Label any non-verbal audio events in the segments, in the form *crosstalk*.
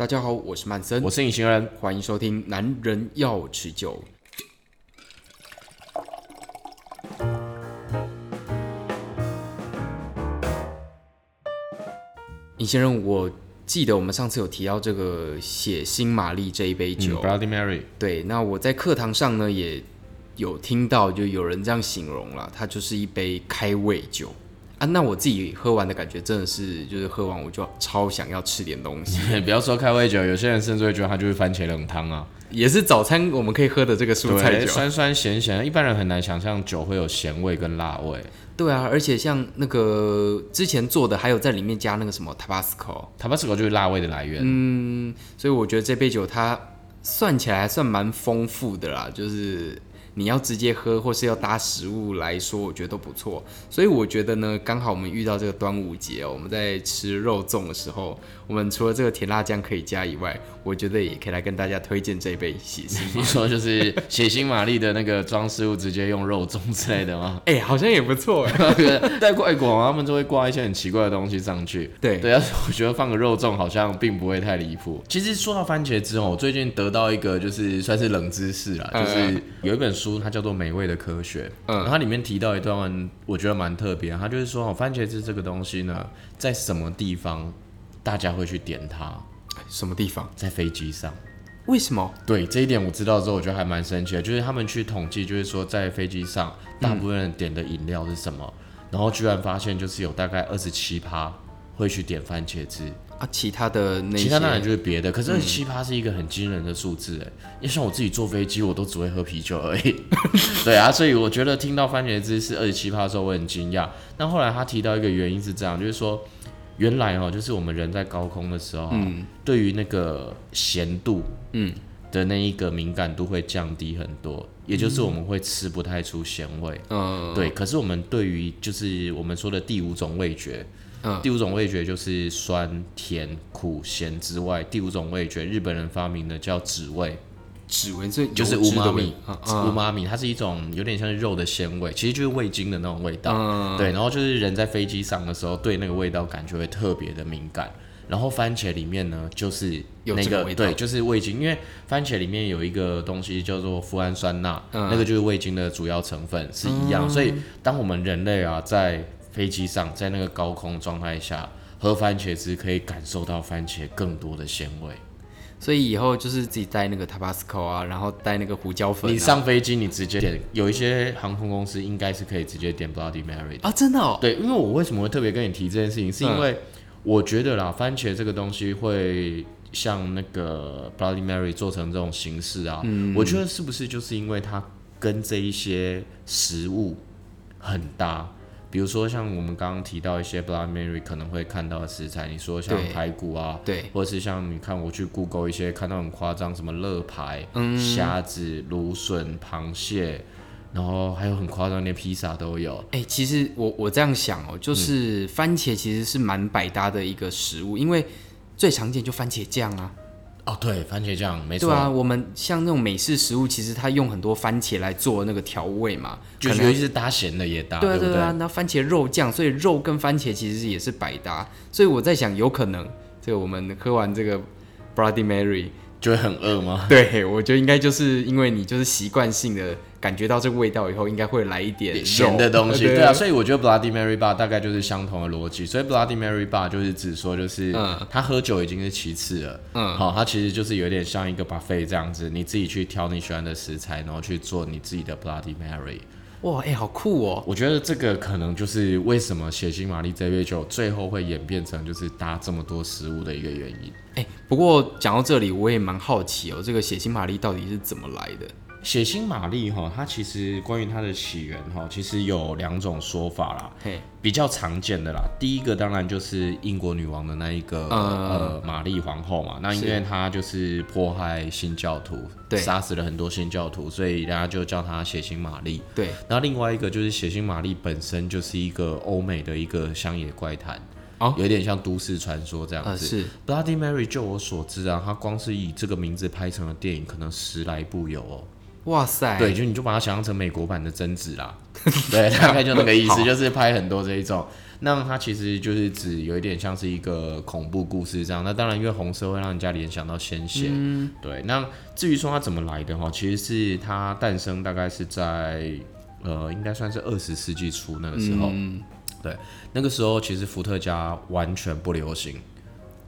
大家好，我是曼森，我是隐形人，欢迎收听《男人要持久》。隐形人，我记得我们上次有提到这个血腥玛丽这一杯酒，嗯，Bloody Mary。对，那我在课堂上呢也有听到，就有人这样形容了，它就是一杯开胃酒。啊，那我自己喝完的感觉真的是，就是喝完我就超想要吃点东西。*laughs* 不要说开胃酒，有些人甚至会觉得它就是番茄冷汤啊，也是早餐我们可以喝的这个蔬菜酒，酸酸咸咸，一般人很难想象酒会有咸味跟辣味。对啊，而且像那个之前做的，还有在里面加那个什么 Tabasco，Tabasco 就是辣味的来源。嗯，所以我觉得这杯酒它算起来还算蛮丰富的啦，就是。你要直接喝，或是要搭食物来说，我觉得都不错。所以我觉得呢，刚好我们遇到这个端午节哦，我们在吃肉粽的时候，我们除了这个甜辣酱可以加以外，我觉得也可以来跟大家推荐这一杯血腥。*laughs* 你说就是血腥玛丽的那个装饰物，直接用肉粽之类的吗？*laughs* 哎、欸，好像也不错哎。在外国，他们就会挂一些很奇怪的东西上去。对对啊，我觉得放个肉粽好像并不会太离谱。其实说到番茄汁哦，我最近得到一个就是算是冷知识啦，就是有一本书。它叫做《美味的科学》，嗯，它里面提到一段，我觉得蛮特别。它就是说，番茄汁这个东西呢，在什么地方大家会去点它？什么地方？在飞机上。为什么？对，这一点我知道之后，我觉得还蛮神奇的。就是他们去统计，就是说在飞机上，大部分人点的饮料是什么？嗯，然后居然发现，就是有大概二十七趴会去点番茄汁。啊，其他的那些，其他当然就是别的，可是七趴是一个很惊人的数字哎，因为像我自己坐飞机，我都只会喝啤酒而已。*laughs* 对啊，所以我觉得听到番茄汁是二十七趴的时候，我很惊讶。但后来他提到一个原因是这样，就是说原来哦，就是我们人在高空的时候，嗯，对于那个咸度，嗯的那一个敏感度会降低很多，也就是我们会吃不太出咸味。嗯，对。可是我们对于就是我们说的第五种味觉。嗯、第五种味觉就是酸、甜、苦、咸之外，第五种味觉日本人发明的叫脂味，脂味这就是乌妈咪，乌妈咪它是一种有点像是肉的鲜味，其实就是味精的那种味道。嗯、对，然后就是人在飞机上的时候，对那个味道感觉会特别的敏感。然后番茄里面呢，就是那个，对，就是味精，因为番茄里面有一个东西叫做富氨酸钠，嗯、那个就是味精的主要成分是一样。嗯、所以当我们人类啊在飞机上，在那个高空状态下喝番茄汁，可以感受到番茄更多的鲜味。所以以后就是自己带那个 Tabasco 啊，然后带那个胡椒粉啊。你上飞机，你直接点，有一些航空公司应该是可以直接点 Bloody Mary 的啊，真的哦。对，因为我为什么会特别跟你提这件事情，是因为我觉得啦，番茄这个东西会像那个 Bloody Mary 做成这种形式啊，嗯，我觉得是不是就是因为它跟这一些食物很搭？比如说像我们刚刚提到一些 Bloody Mary 可能会看到的食材，你说像排骨啊，对，对或者是像你看我去 Google 一些看到很夸张，什么肋排、嗯、虾子、芦笋、螃蟹，然后还有很夸张，连披萨都有。哎、欸，其实我我这样想哦，就是番茄其实是蛮百搭的一个食物，嗯、因为最常见就番茄酱啊。哦，对，番茄酱没错。对啊，我们像那种美式食物，其实它用很多番茄来做那个调味嘛，就尤其是搭咸的也搭。对啊，对啊，那番茄肉酱，所以肉跟番茄其实也是百搭。所以我在想，有可能这个我们喝完这个 Bloody Mary 就会很饿吗？*laughs* 对，我觉得应该就是因为你就是习惯性的。感觉到这个味道以后，应该会来一点咸的东西，对啊，所以我觉得 Bloody Mary Bar 大概就是相同的逻辑。所以 Bloody Mary Bar 就是指说，就是他喝酒已经是其次了，嗯，好，他其实就是有点像一个 buffet 这样子，你自己去挑你喜欢的食材，然后去做你自己的 Bloody Mary。哇，哎、欸，好酷哦！我觉得这个可能就是为什么血腥玛丽这杯酒最后会演变成就是搭这么多食物的一个原因。哎、欸，不过讲到这里，我也蛮好奇哦，这个血腥玛丽到底是怎么来的？血腥玛丽哈，它其实关于它的起源哈，其实有两种说法啦。嘿，比较常见的啦，第一个当然就是英国女王的那一个、嗯、呃玛丽皇后嘛，那因为她就是迫害新教徒，对，杀死了很多新教徒，所以大家就叫她血腥玛丽。对，那另外一个就是血腥玛丽本身就是一个欧美的一个乡野怪谈，哦，有点像都市传说这样子。呃、是 Bloody Mary，就我所知啊，它光是以这个名字拍成了电影，可能十来部有哦。哇塞，对，就你就把它想象成美国版的贞子啦，对，大概就那个意思，*laughs* 就是拍很多这一种。那它其实就是指有一点像是一个恐怖故事这样。那当然，因为红色会让人家联想到鲜血。嗯、对。那至于说它怎么来的哈，其实是它诞生大概是在呃，应该算是二十世纪初那个时候。嗯、对，那个时候其实伏特加完全不流行。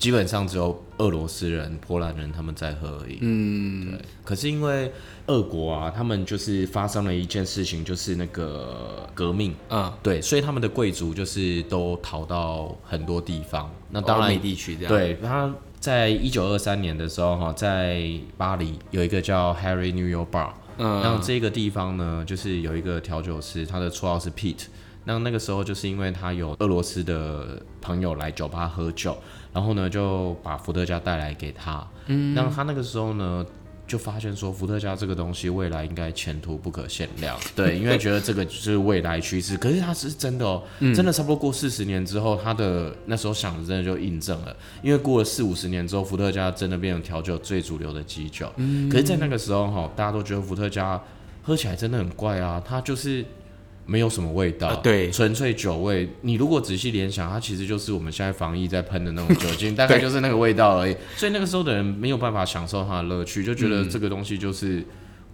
基本上只有俄罗斯人、波兰人他们在喝而已。嗯，对。可是因为俄国啊，他们就是发生了一件事情，就是那个革命。嗯，对，所以他们的贵族就是都逃到很多地方。那当然，欧地区这样。对，他在一九二三年的时候，哈，在巴黎有一个叫 Harry New York Bar。嗯，然后这个地方呢，就是有一个调酒师，他的绰号是 Pete。那那个时候就是因为他有俄罗斯的朋友来酒吧喝酒，然后呢就把伏特加带来给他。嗯，那他那个时候呢就发现说伏特加这个东西未来应该前途不可限量。*laughs* 对，因为觉得这个就是未来趋势。可是他是真的哦，真的差不多过四十年之后，他的那时候想的真的就印证了。因为过了四五十年之后，伏特加真的变成调酒最主流的基酒。嗯，可是，在那个时候哈，大家都觉得伏特加喝起来真的很怪啊，它就是。没有什么味道，对，纯粹酒味。你如果仔细联想，它其实就是我们现在防疫在喷的那种酒精，*laughs* 大概就是那个味道而已。所以那个时候的人没有办法享受它的乐趣，就觉得这个东西就是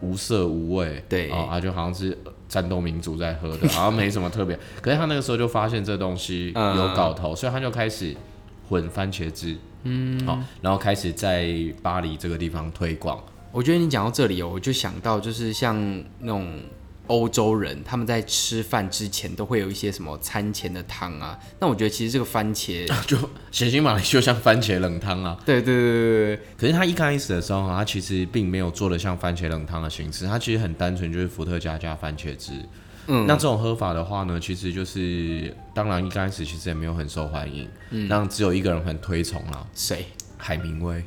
无色无味，对啊，就好像是战斗民族在喝的，*laughs* 好像没什么特别。可是他那个时候就发现这东西有搞头，所以他就开始混番茄汁，嗯，好，然后开始在巴黎这个地方推广。我觉得你讲到这里哦，我就想到就是像那种。欧洲人他们在吃饭之前都会有一些什么餐前的汤啊？那我觉得其实这个番茄 *laughs* 就血腥玛丽就像番茄冷汤啊。对对对对对。可是他一开始的时候，他其实并没有做的像番茄冷汤的形式，他其实很单纯，就是伏特加加番茄汁。嗯。那这种喝法的话呢，其实就是当然一开始其实也没有很受欢迎，嗯，让只有一个人很推崇啊。谁？海明威。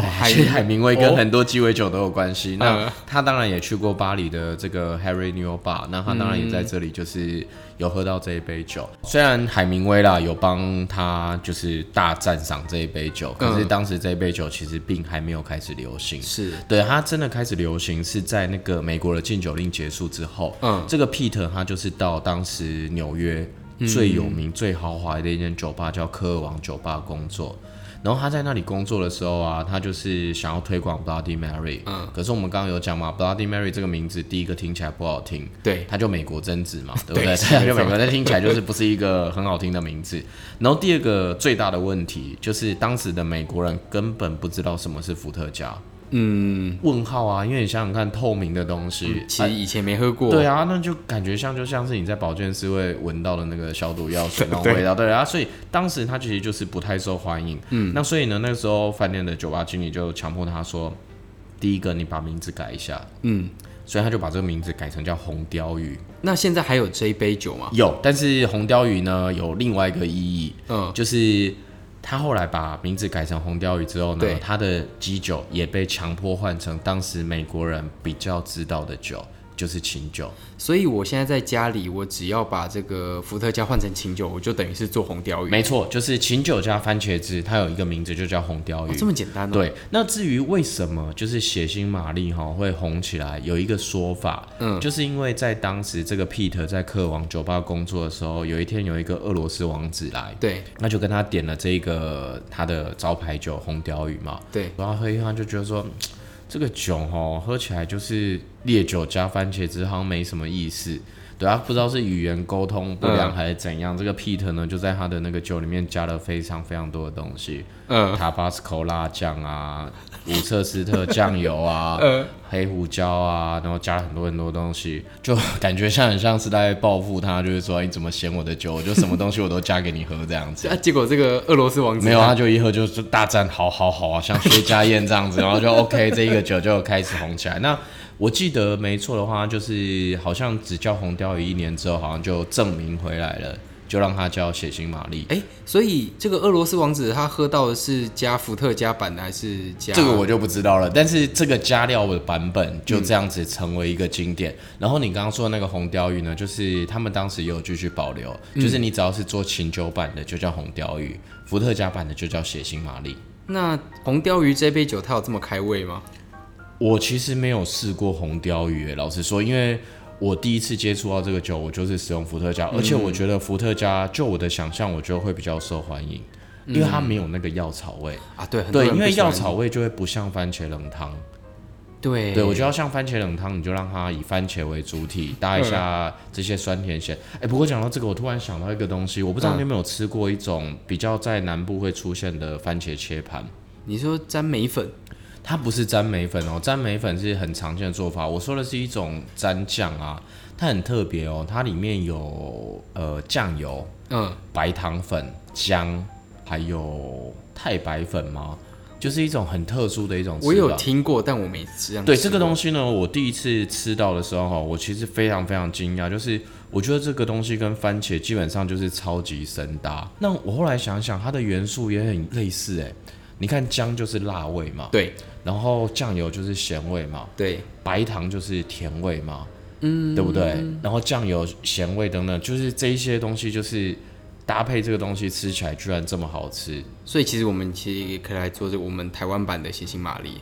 海海明威跟很多鸡尾酒都有关系。哦、那他当然也去过巴黎的这个 Harry New Bar，那他当然也在这里就是有喝到这一杯酒。嗯、虽然海明威啦有帮他就是大赞赏这一杯酒，可是当时这一杯酒其实并还没有开始流行。是对，他真的开始流行是在那个美国的禁酒令结束之后。嗯，这个 Pete 他就是到当时纽约最有名、最豪华的一间酒吧叫科尔王酒吧工作。然后他在那里工作的时候啊，他就是想要推广 Bloody Mary。嗯。可是我们刚刚有讲嘛，Bloody Mary 这个名字第一个听起来不好听。对。他就美国贞子嘛，对不对？对，*laughs* 就美国，那听起来就是不是一个很好听的名字。然后第二个最大的问题就是当时的美国人根本不知道什么是伏特加。嗯，问号啊，因为你想想看，透明的东西，嗯、其实以前没喝过。对啊，那就感觉像就像是你在保健室会闻到的那个消毒药水那种味道，对，对啊，所以当时他其实就是不太受欢迎。嗯，那所以呢，那个时候饭店的酒吧经理就强迫他说，第一个你把名字改一下。嗯，所以他就把这个名字改成叫红鲷鱼。那现在还有这一杯酒吗？有，但是红鲷鱼呢有另外一个意义，嗯，就是。他后来把名字改成红鲷鱼之后呢，他的基酒也被强迫换成当时美国人比较知道的酒。就是琴酒，所以我现在在家里，我只要把这个伏特加换成琴酒，我就等于是做红鲷鱼。没错，就是琴酒加番茄汁，它有一个名字就叫红鲷鱼。哦，这么简单哦。对，那至于为什么就是血腥玛丽哈会红起来，有一个说法，嗯，就是因为在当时这个 Peter 在客王酒吧工作的时候，有一天有一个俄罗斯王子来，对，那就跟他点了这个他的招牌酒红鲷鱼嘛，对，然后喝一喝就觉得说。这个酒哦，喝起来就是烈酒加番茄汁，好像没什么意思。对啊，不知道是语言沟通不良还是怎样。嗯、这个 Pete 呢，就在他的那个酒里面加了非常非常多的东西，嗯，Tabasco 辣酱啊，*laughs* 伍彻斯特酱油啊，嗯、黑胡椒啊，然后加了很多很多东西，就感觉像很像是在报复他，就是说你怎么嫌我的酒，我就什么东西我都加给你喝这样子。*laughs* 啊，结果这个俄罗斯王子没有，他就一喝就是大赞，好好好啊，像薛家燕这样子，然后就 OK，这一个酒就开始红起来。那我记得没错的话，就是好像只叫红鲷鱼一年之后，好像就证明回来了，就让他叫血腥玛丽。哎，所以这个俄罗斯王子他喝到的是加伏特加版的还是加？这个我就不知道了。但是这个加料的版本就这样子成为一个经典。嗯、然后你刚刚说的那个红鲷鱼呢，就是他们当时也有继续保留，嗯、就是你只要是做琴酒版的就叫红鲷鱼，伏特加版的就叫血腥玛丽。那红鲷鱼这杯酒它有这么开胃吗？我其实没有试过红鲷鱼，老实说，因为我第一次接触到这个酒，我就是使用伏特加，嗯、而且我觉得伏特加，就我的想象，我觉得会比较受欢迎，嗯、因为它没有那个药草味啊。对对，因为药草味就会不像番茄冷汤。对对，我觉得像番茄冷汤，你就让它以番茄为主体，搭一下这些酸甜咸。哎、不过讲到这个，我突然想到一个东西，我不知道你有没有吃过一种比较在南部会出现的番茄切盘。你说沾梅粉？它不是沾眉粉哦，沾眉粉是很常见的做法。我说的是一种沾酱啊，它很特别哦，它里面有呃酱油、嗯，白糖粉、姜，还有太白粉吗？就是一种很特殊的一种。我有听过，但我没吃。对这个东西呢，我第一次吃到的时候，我其实非常非常惊讶。就是我觉得这个东西跟番茄基本上就是超级神搭。那我后来想想，它的元素也很类似哎。你看姜就是辣味嘛，对。然后酱油就是咸味嘛，对。白糖就是甜味嘛，嗯，对不对？然后酱油、咸味等等，就是这一些东西就是。搭配这个东西吃起来居然这么好吃，所以其实我们其实也可以来做这我们台湾版的血腥玛丽。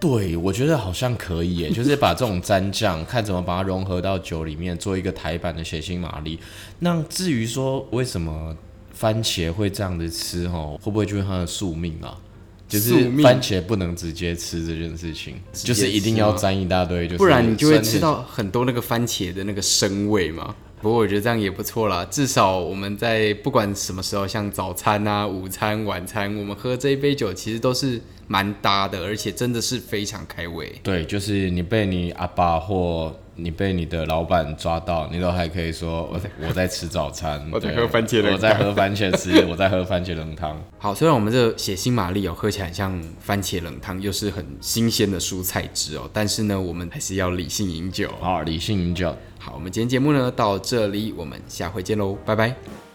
对，我觉得好像可以耶，*laughs* 就是把这种蘸酱，看怎么把它融合到酒里面，做一个台版的血腥玛丽。那至于说为什么番茄会这样子吃，哦，会不会就是它的宿命啊？就是番茄不能直接吃这件事情，就是一定要沾一大堆，就是不然你就会吃到很多那个番茄的那个生味嘛。不过我觉得这样也不错啦，至少我们在不管什么时候，像早餐啊、午餐、晚餐，我们喝这一杯酒其实都是蛮搭的，而且真的是非常开胃。对，就是你被你阿爸或你被你的老板抓到，你都还可以说 *laughs* 我在我在吃早餐，我在喝番茄冷，我在喝番茄汁，我在喝番茄冷汤。好，虽然我们这个血腥玛丽哦，喝起来很像番茄冷汤，又是很新鲜的蔬菜汁哦，但是呢，我们还是要理性饮酒。好，理性饮酒。好，我们今天节目呢到这里，我们下回见喽，拜拜。